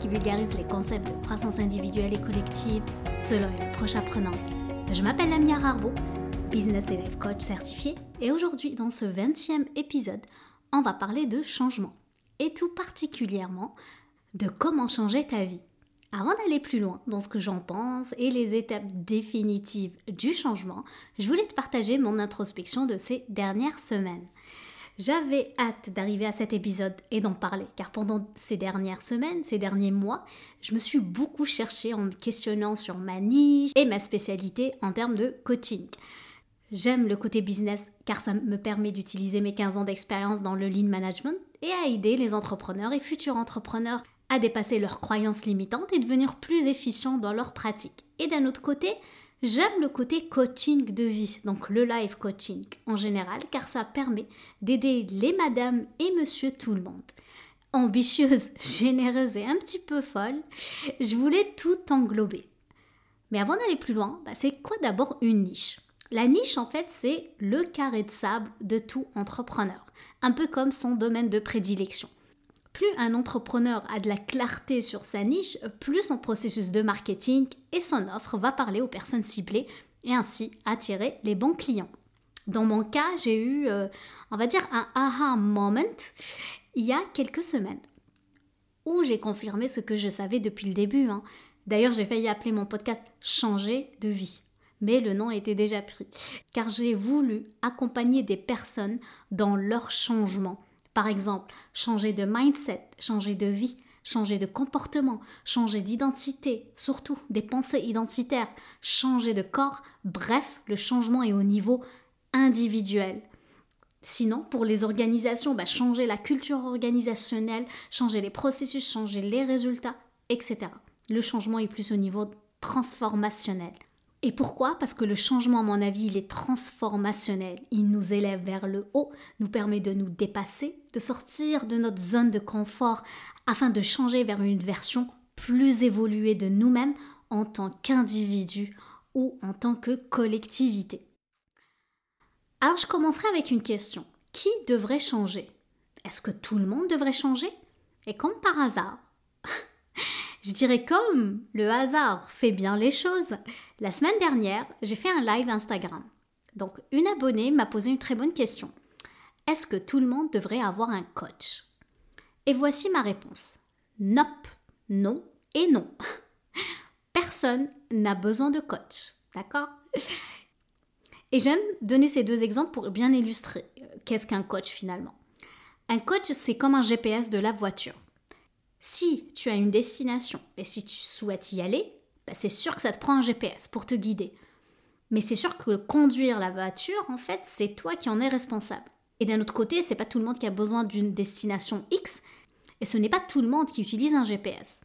Qui vulgarise les concepts de croissance individuelle et collective selon une approche apprenante. Je m'appelle Amia Rarbo, business et coach certifié, et aujourd'hui, dans ce 20e épisode, on va parler de changement, et tout particulièrement de comment changer ta vie. Avant d'aller plus loin dans ce que j'en pense et les étapes définitives du changement, je voulais te partager mon introspection de ces dernières semaines. J'avais hâte d'arriver à cet épisode et d'en parler, car pendant ces dernières semaines, ces derniers mois, je me suis beaucoup cherchée en me questionnant sur ma niche et ma spécialité en termes de coaching. J'aime le côté business car ça me permet d'utiliser mes 15 ans d'expérience dans le lean management et à aider les entrepreneurs et futurs entrepreneurs à dépasser leurs croyances limitantes et devenir plus efficients dans leurs pratiques. Et d'un autre côté, j'aime le côté coaching de vie, donc le live coaching en général, car ça permet d'aider les madames et monsieur tout le monde. Ambitieuse, généreuse et un petit peu folle, je voulais tout englober. Mais avant d'aller plus loin, bah, c'est quoi d'abord une niche? La niche, en fait, c'est le carré de sable de tout entrepreneur, un peu comme son domaine de prédilection. Plus un entrepreneur a de la clarté sur sa niche, plus son processus de marketing et son offre va parler aux personnes ciblées et ainsi attirer les bons clients. Dans mon cas, j'ai eu, euh, on va dire, un aha moment il y a quelques semaines où j'ai confirmé ce que je savais depuis le début. Hein. D'ailleurs, j'ai failli appeler mon podcast Changer de vie. Mais le nom était déjà pris, car j'ai voulu accompagner des personnes dans leur changement par exemple, changer de mindset, changer de vie, changer de comportement, changer d'identité, surtout des pensées identitaires, changer de corps, bref, le changement est au niveau individuel. Sinon, pour les organisations, bah, changer la culture organisationnelle, changer les processus, changer les résultats, etc. Le changement est plus au niveau transformationnel. Et pourquoi? Parce que le changement, à mon avis, il est transformationnel. Il nous élève vers le haut, nous permet de nous dépasser, de sortir de notre zone de confort afin de changer vers une version plus évoluée de nous-mêmes en tant qu'individu ou en tant que collectivité. Alors je commencerai avec une question. Qui devrait changer? Est-ce que tout le monde devrait changer? Et comme par hasard, je dirais comme le hasard fait bien les choses. La semaine dernière, j'ai fait un live Instagram. Donc une abonnée m'a posé une très bonne question. Est-ce que tout le monde devrait avoir un coach? Et voici ma réponse. Nope, non et non. Personne n'a besoin de coach. D'accord? Et j'aime donner ces deux exemples pour bien illustrer euh, qu'est-ce qu'un coach finalement. Un coach, c'est comme un GPS de la voiture. Si tu as une destination et si tu souhaites y aller, bah, c'est sûr que ça te prend un GPS pour te guider. Mais c'est sûr que conduire la voiture, en fait, c'est toi qui en es responsable. Et d'un autre côté, c'est pas tout le monde qui a besoin d'une destination X, et ce n'est pas tout le monde qui utilise un GPS.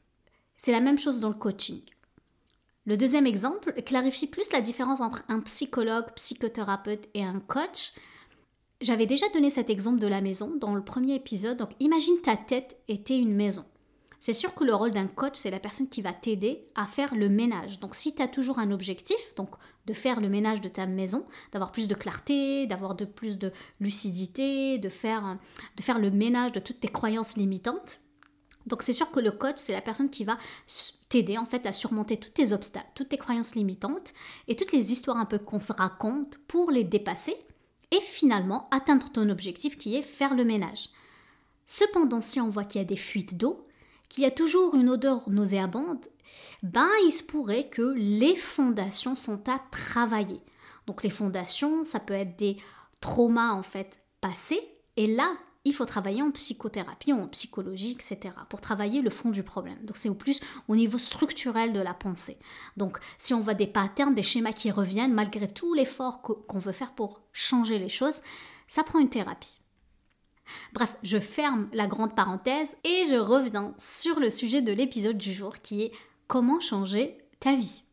C'est la même chose dans le coaching. Le deuxième exemple clarifie plus la différence entre un psychologue, psychothérapeute et un coach. J'avais déjà donné cet exemple de la maison dans le premier épisode. Donc imagine ta tête était une maison. C'est sûr que le rôle d'un coach, c'est la personne qui va t'aider à faire le ménage. Donc si tu as toujours un objectif, donc de faire le ménage de ta maison, d'avoir plus de clarté, d'avoir de plus de lucidité, de faire, de faire le ménage de toutes tes croyances limitantes, donc c'est sûr que le coach, c'est la personne qui va t'aider en fait à surmonter tous tes obstacles, toutes tes croyances limitantes et toutes les histoires un peu qu'on se raconte pour les dépasser et finalement atteindre ton objectif qui est faire le ménage. Cependant, si on voit qu'il y a des fuites d'eau, qu'il y a toujours une odeur nauséabonde, ben il se pourrait que les fondations sont à travailler. Donc les fondations, ça peut être des traumas en fait passés, et là, il faut travailler en psychothérapie, en psychologie, etc., pour travailler le fond du problème. Donc c'est au plus au niveau structurel de la pensée. Donc si on voit des patterns, des schémas qui reviennent, malgré tout l'effort qu'on veut faire pour changer les choses, ça prend une thérapie. Bref, je ferme la grande parenthèse et je reviens sur le sujet de l'épisode du jour qui est comment changer ta vie.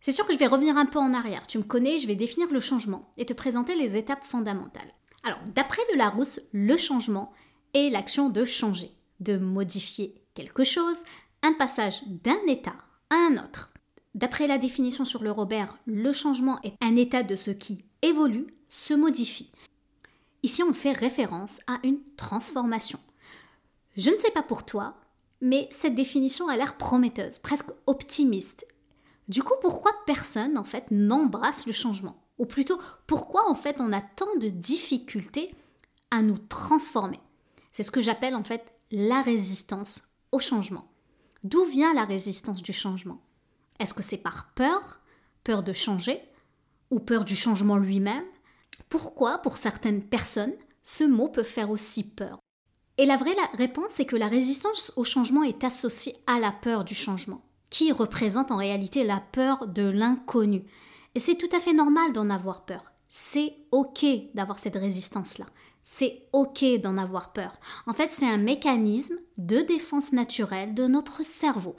C'est sûr que je vais revenir un peu en arrière. Tu me connais, je vais définir le changement et te présenter les étapes fondamentales. Alors, d'après le Larousse, le changement est l'action de changer, de modifier quelque chose, un passage d'un état à un autre. D'après la définition sur le Robert, le changement est un état de ce qui évolue, se modifie. Ici, on fait référence à une transformation. Je ne sais pas pour toi, mais cette définition a l'air prometteuse, presque optimiste. Du coup, pourquoi personne, en fait, n'embrasse le changement? Ou plutôt, pourquoi, en fait, on a tant de difficultés à nous transformer? C'est ce que j'appelle, en fait, la résistance au changement. D'où vient la résistance du changement? Est-ce que c'est par peur? Peur de changer? Ou peur du changement lui-même? Pourquoi, pour certaines personnes, ce mot peut faire aussi peur? Et la vraie réponse, c'est que la résistance au changement est associée à la peur du changement qui représente en réalité la peur de l'inconnu. Et c'est tout à fait normal d'en avoir peur. C'est OK d'avoir cette résistance-là. C'est OK d'en avoir peur. En fait, c'est un mécanisme de défense naturelle de notre cerveau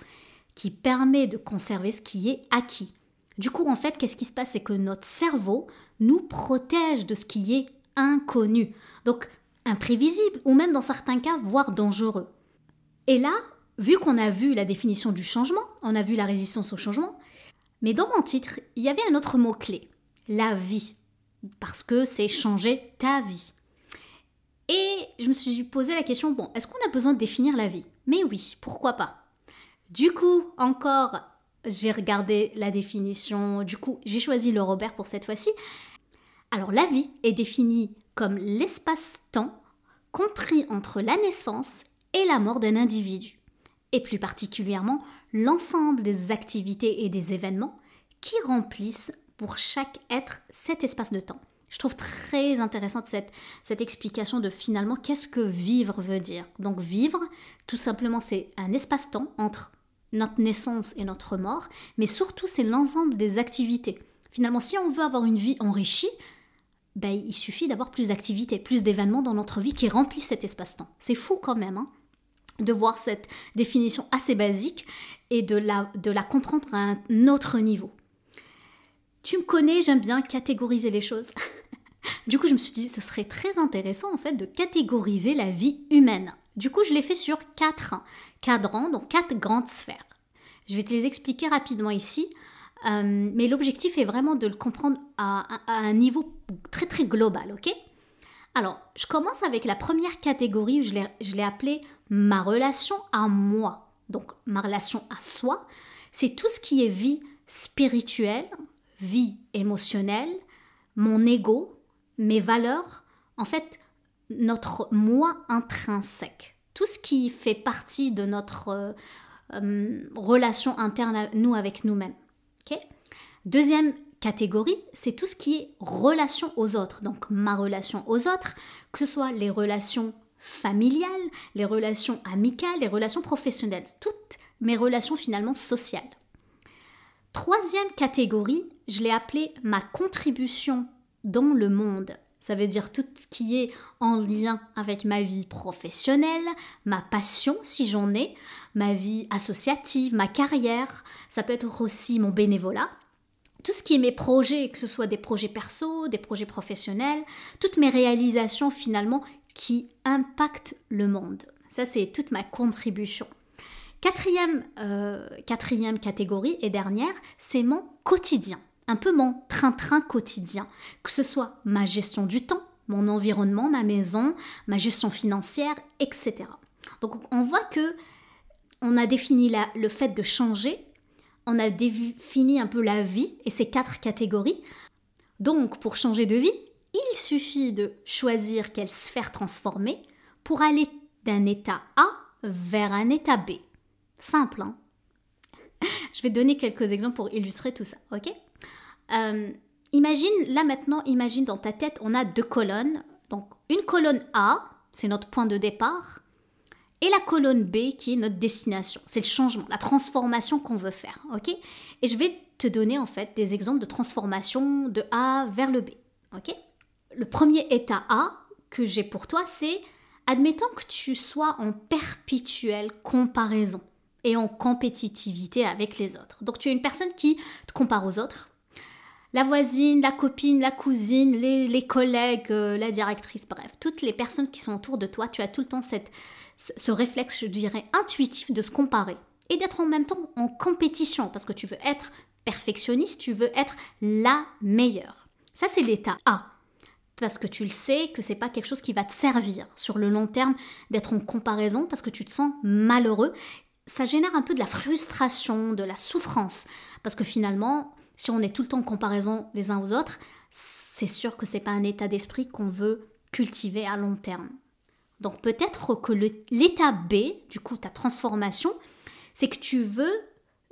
qui permet de conserver ce qui est acquis. Du coup, en fait, qu'est-ce qui se passe? C'est que notre cerveau nous protège de ce qui est inconnu, donc imprévisible ou même dans certains cas, voire dangereux. Et là, vu qu'on a vu la définition du changement, on a vu la résistance au changement, mais dans mon titre, il y avait un autre mot-clé, la vie, parce que c'est changer ta vie. Et je me suis posé la question, bon, est-ce qu'on a besoin de définir la vie? Mais oui, pourquoi pas? Du coup, encore, j'ai regardé la définition, du coup, j'ai choisi le Robert pour cette fois-ci. Alors, la vie est définie comme l'espace-temps compris entre la naissance et la mort d'un individu et plus particulièrement l'ensemble des activités et des événements qui remplissent pour chaque être cet espace de temps. Je trouve très intéressante cette, cette explication de finalement qu'est-ce que vivre veut dire. Donc vivre, tout simplement, c'est un espace-temps entre notre naissance et notre mort, mais surtout c'est l'ensemble des activités. Finalement, si on veut avoir une vie enrichie, ben, il suffit d'avoir plus d'activités, plus d'événements dans notre vie qui remplissent cet espace-temps. C'est fou quand même. Hein de voir cette définition assez basique et de la, de la comprendre à un autre niveau. Tu me connais, j'aime bien catégoriser les choses. du coup, je me suis dit, ce serait très intéressant en fait de catégoriser la vie humaine. Du coup, je l'ai fait sur quatre cadrans, donc quatre grandes sphères. Je vais te les expliquer rapidement ici, euh, mais l'objectif est vraiment de le comprendre à, à, un niveau très très global, ok? Alors, je commence avec la première catégorie, je l'ai appelée ma relation à moi, donc ma relation à soi, c'est tout ce qui est vie spirituelle, vie émotionnelle, mon ego, mes valeurs, en fait, notre moi intrinsèque. Tout ce qui fait partie de notre euh, euh, relation interne à nous avec nous-mêmes. Deuxième catégorie, c'est tout ce qui est relation aux autres. Donc ma relation aux autres, que ce soit les relations familiales, les relations amicales, les relations professionnelles, toutes mes relations finalement sociales. Troisième catégorie, je l'ai appelée ma contribution dans le monde. Ça veut dire tout ce qui est en lien avec ma vie professionnelle, ma passion si j'en ai, ma vie associative, ma carrière, ça peut être aussi mon bénévolat. Tout ce qui est mes projets, que ce soit des projets perso, des projets professionnels, toutes mes réalisations finalement qui impacte le monde. Ça, c'est toute ma contribution. Quatrième, euh, quatrième catégorie et dernière, c'est mon quotidien. Un peu mon train-train quotidien. Que ce soit ma gestion du temps, mon environnement, ma maison, ma gestion financière, etc. Donc on voit que on a défini le fait de changer, on a défini un peu la vie et ces quatre catégories. Donc pour changer de vie, il suffit de choisir quelle sphère transformer pour aller d'un état A vers un état B. Simple, hein? Je vais donner quelques exemples pour illustrer tout ça, ok? Euh, Imagine, là maintenant, imagine dans ta tête, on a deux colonnes. Donc une colonne A, c'est notre point de départ, et la colonne B qui est notre destination. C'est le changement, la transformation qu'on veut faire, ok? Et je vais te donner en fait des exemples de transformation de A vers le B, ok? Le premier état A que j'ai pour toi, c'est admettons que tu sois en perpétuelle comparaison et en compétitivité avec les autres. Donc tu es une personne qui te compare aux autres. La voisine, la copine, la cousine, les, collègues, euh, la directrice, bref, toutes les personnes qui sont autour de toi, tu as tout le temps cette, ce réflexe, je dirais, intuitif de se comparer et d'être en même temps en compétition parce que tu veux être perfectionniste, tu veux être la meilleure. Ça, c'est l'état A. parce que tu le sais que c'est pas quelque chose qui va te servir sur le long terme d'être en comparaison parce que tu te sens malheureux. Ça génère un peu de la frustration, de la souffrance parce que finalement, si on est tout le temps en comparaison les uns aux autres, c'est sûr que c'est pas un état d'esprit qu'on veut cultiver à long terme. Donc peut-être que l'état B, du coup ta transformation, c'est que tu veux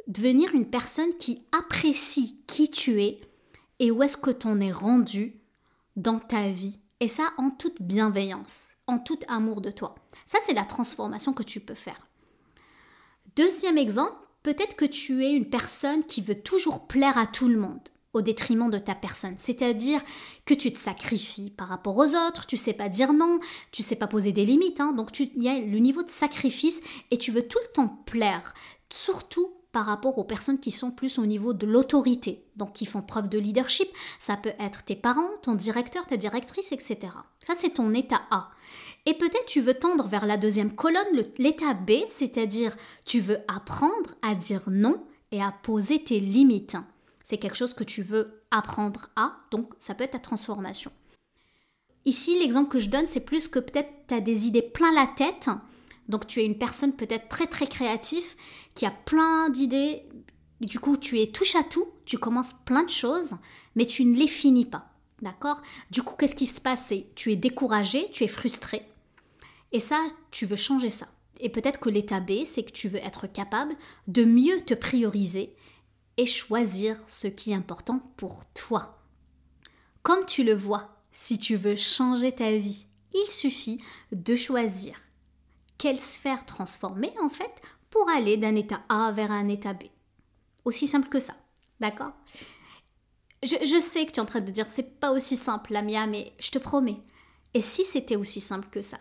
devenir une personne qui apprécie qui tu es et où est-ce que t'en es rendu dans ta vie. Et ça en toute bienveillance, en tout amour de toi. Ça, c'est la transformation que tu peux faire. Deuxième exemple, peut-être que tu es une personne qui veut toujours plaire à tout le monde au détriment de ta personne. C'est-à-dire que tu te sacrifies par rapport aux autres, tu sais pas dire non, tu sais pas poser des limites, hein. donc il y a le niveau de sacrifice et tu veux tout le temps plaire, surtout par rapport aux personnes qui sont plus au niveau de l'autorité, donc qui font preuve de leadership. Ça peut être tes parents, ton directeur, ta directrice, etc. Ça, c'est ton état A. Et peut-être tu veux tendre vers la deuxième colonne, l'état B, c'est-à-dire tu veux apprendre à dire non et à poser tes limites. C'est quelque chose que tu veux apprendre à, donc ça peut être ta transformation. Ici, l'exemple que je donne, c'est plus que peut-être tu as des idées plein la tête, donc tu es une personne peut-être très très créative qui a plein d'idées. Du coup, tu es touche à tout, tu commences plein de choses, mais tu ne les finis pas. D'accord? Du coup, qu'est-ce qui se passe? Tu es découragé, tu es frustré. Et ça, tu veux changer ça. Et peut-être que l'état B, c'est que tu veux être capable de mieux te prioriser et choisir ce qui est important pour toi. Comme tu le vois, si tu veux changer ta vie, il suffit de choisir quelle sphère transformer en fait pour aller d'un état A vers un état B. Aussi simple que ça, d'accord? Je, sais que tu es en train de dire c'est pas aussi simple, Lamia, mais je te promets. Et si c'était aussi simple que ça?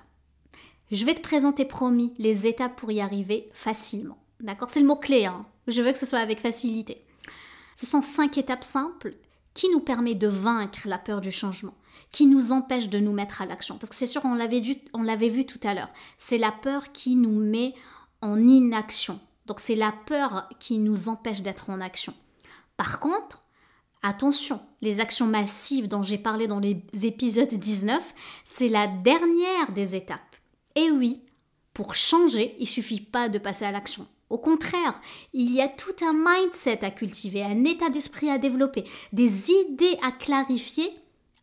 Je vais te présenter, promis, les étapes pour y arriver facilement. D'accord? C'est le mot-clé, hein je veux que ce soit avec facilité. Ce sont cinq étapes simples qui nous permettent de vaincre la peur du changement qui nous empêche de nous mettre à l'action. Parce que c'est sûr, on l'avait, vu tout à l'heure, c'est la peur qui nous met en inaction. Donc c'est la peur qui nous empêche d'être en action. Par contre, attention, les actions massives dont j'ai parlé dans les épisodes 19, c'est la dernière des étapes. Et oui, pour changer, il suffit pas de passer à l'action. Au contraire, il y a tout un mindset à cultiver, un état d'esprit à développer, des idées à clarifier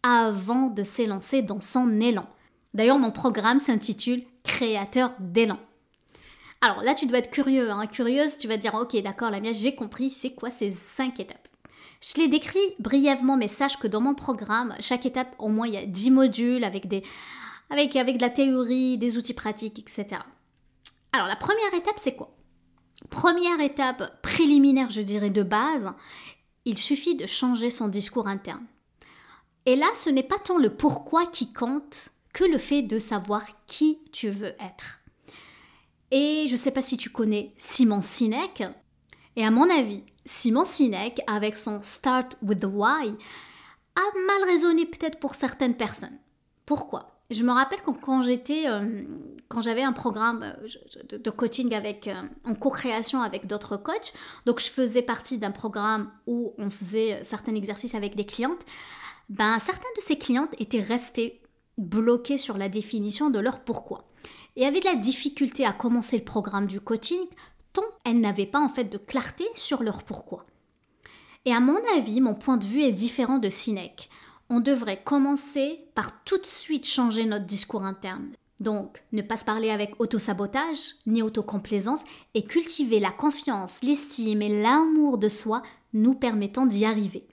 avant de s'élancer dans son élan. D'ailleurs, mon programme s'intitule Créateur d'élan. Alors là, tu dois être curieux, hein, curieuse, tu vas te dire, ok, d'accord, la mienne, j'ai compris, c'est quoi ces cinq étapes? Je l'ai décrit brièvement, mais sache que dans mon programme, chaque étape, au moins, il y a 10 modules avec, des, avec, avec de la théorie, des outils pratiques, etc. Alors, la première étape, c'est quoi? Première étape préliminaire, je dirais, de base, il suffit de changer son discours interne. Et là, ce n'est pas tant le pourquoi qui compte que le fait de savoir qui tu veux être. Et je ne sais pas si tu connais Simon Sinek. Et à mon avis, Simon Sinek, avec son Start with the Why, a mal résonné peut-être pour certaines personnes. Pourquoi? Je me rappelle quand, j'étais, euh, quand j'avais un programme euh, de coaching avec, euh, en co-création avec d'autres coachs, donc je faisais partie d'un programme où on faisait certains exercices avec des clientes ben, certains de ces clientes étaient restées bloquées sur la définition de leur pourquoi et avaient de la difficulté à commencer le programme du coaching tant elles n'avaient pas en fait de clarté sur leur pourquoi. Et à mon avis, mon point de vue est différent de Sinek. On devrait commencer par tout de suite changer notre discours interne. Donc, ne pas se parler avec autosabotage ni autocomplaisance et cultiver la confiance, l'estime et l'amour de soi nous permettant d'y arriver.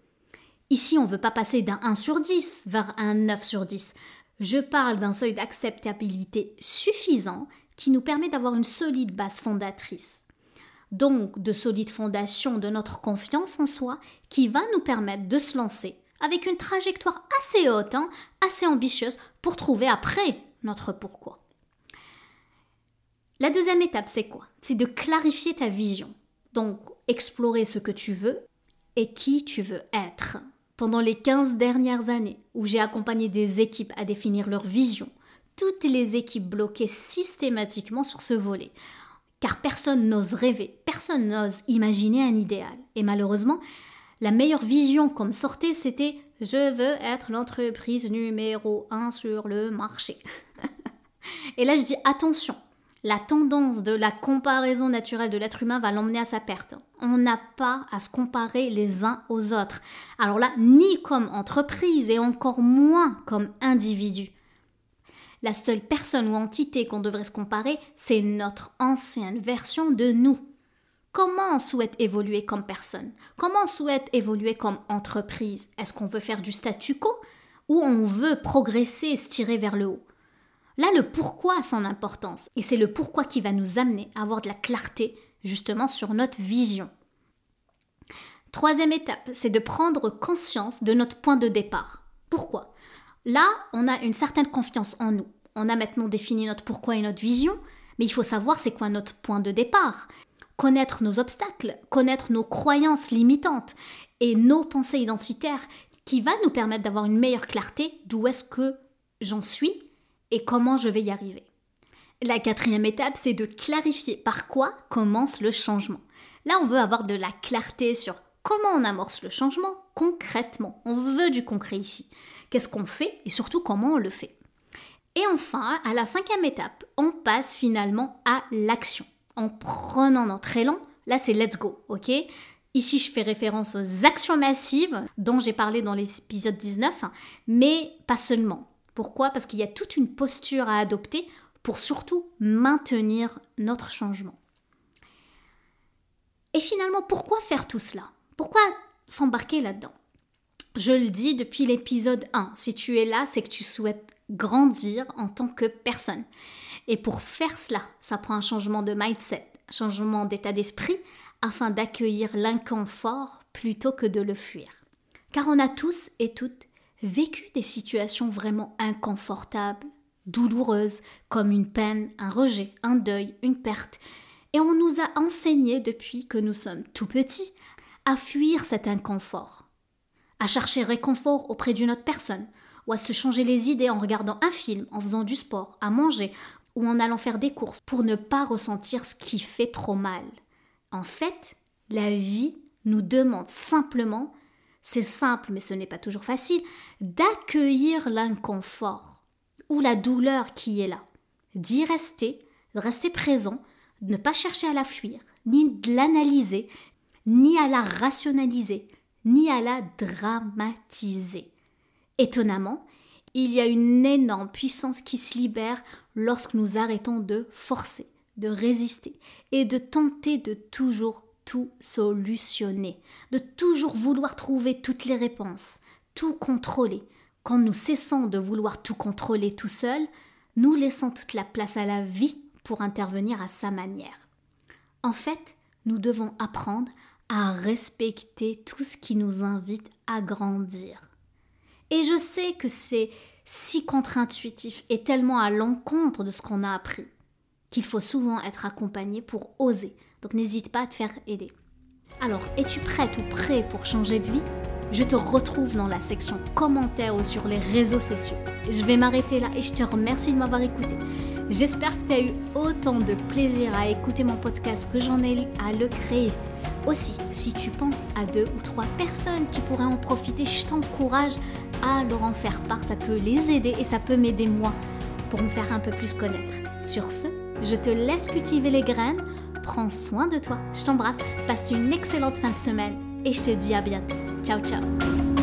Ici, on ne veut pas passer d'un 1 sur 10 vers un 9 sur 10. Je parle d'un seuil d'acceptabilité suffisant qui nous permet d'avoir une solide base fondatrice. Donc, de solides fondations de notre confiance en soi qui va nous permettre de se lancer avec une trajectoire assez haute, hein, assez ambitieuse pour trouver après notre pourquoi. La deuxième étape, c'est quoi? C'est de clarifier ta vision. Donc, explorer ce que tu veux et qui tu veux être. Pendant les 15 dernières années où j'ai accompagné des équipes à définir leur vision, toutes les équipes bloquaient systématiquement sur ce volet. Car personne n'ose rêver, personne n'ose imaginer un idéal. Et malheureusement, la meilleure vision comme sortait, c'était je veux être l'entreprise numéro un sur le marché. Et là, je dis attention, la tendance de la comparaison naturelle de l'être humain va l'emmener à sa perte. On n'a pas à se comparer les uns aux autres. Alors là, ni comme entreprise et encore moins comme individu. La seule personne ou entité qu'on devrait se comparer, c'est notre ancienne version de nous. Comment on souhaite évoluer comme personne? Comment on souhaite évoluer comme entreprise? Est-ce qu'on veut faire du statu quo ou on veut progresser et se tirer vers le haut? Là, le pourquoi a son importance et c'est le pourquoi qui va nous amener à avoir de la clarté justement sur notre vision. Troisième étape, c'est de prendre conscience de notre point de départ. Pourquoi? Là, on a une certaine confiance en nous. On a maintenant défini notre pourquoi et notre vision, mais il faut savoir c'est quoi notre point de départ connaître nos obstacles, connaître nos croyances limitantes et nos pensées identitaires qui va nous permettre d'avoir une meilleure clarté d'où est-ce que j'en suis et comment je vais y arriver. La quatrième étape, c'est de clarifier par quoi commence le changement. Là, on veut avoir de la clarté sur comment on amorce le changement concrètement. On veut du concret ici. Qu'est-ce qu'on fait et surtout comment on le fait. Et enfin, à la cinquième étape, on passe finalement à l'action en prenant notre élan. Là, c'est let's go, ok? Ici, je fais référence aux actions massives dont j'ai parlé dans l'épisode 19, mais pas seulement. Pourquoi? Parce qu'il y a toute une posture à adopter pour surtout maintenir notre changement. Et finalement, pourquoi faire tout cela? Pourquoi s'embarquer là-dedans? Je le dis depuis l'épisode 1, si tu es là, c'est que tu souhaites grandir en tant que personne. Et pour faire cela, ça prend un changement de mindset, changement d'état d'esprit afin d'accueillir l'inconfort plutôt que de le fuir. Car on a tous et toutes vécu des situations vraiment inconfortables, douloureuses, comme une peine, un rejet, un deuil, une perte. Et on nous a enseigné depuis que nous sommes tout petits à fuir cet inconfort, à chercher réconfort auprès d'une autre personne, ou à se changer les idées en regardant un film, en faisant du sport, à manger, ou en allant faire des courses pour ne pas ressentir ce qui fait trop mal. En fait, la vie nous demande simplement, c'est simple mais ce n'est pas toujours facile, d'accueillir l'inconfort ou la douleur qui est là, d'y rester, de rester présent, de ne pas chercher à la fuir, ni de l'analyser, ni à la rationaliser, ni à la dramatiser. Étonnamment, il y a une énorme puissance qui se libère lorsque nous arrêtons de forcer, de résister et de tenter de toujours tout solutionner, de toujours vouloir trouver toutes les réponses, tout contrôler. Quand nous cessons de vouloir tout contrôler tout seul, nous laissons toute la place à la vie pour intervenir à sa manière. En fait, nous devons apprendre à respecter tout ce qui nous invite à grandir. Et je sais que c'est si contre-intuitif et tellement à l'encontre de ce qu'on a appris qu'il faut souvent être accompagné pour oser. Donc n'hésite pas à te faire aider. Alors, es-tu prête ou prêt pour changer de vie? Je te retrouve dans la section commentaires ou sur les réseaux sociaux. Je vais m'arrêter là et je te remercie de m'avoir écouté. J'espère que tu as eu autant de plaisir à écouter mon podcast que j'en ai à le créer. Aussi, si tu penses à deux ou trois personnes qui pourraient en profiter, je t'encourage à leur en faire part. Ça peut les aider et ça peut m'aider moi pour me faire un peu plus connaître. Sur ce, je te laisse cultiver les graines. Prends soin de toi. Je t'embrasse. Passe une excellente fin de semaine et je te dis à bientôt. Ciao ciao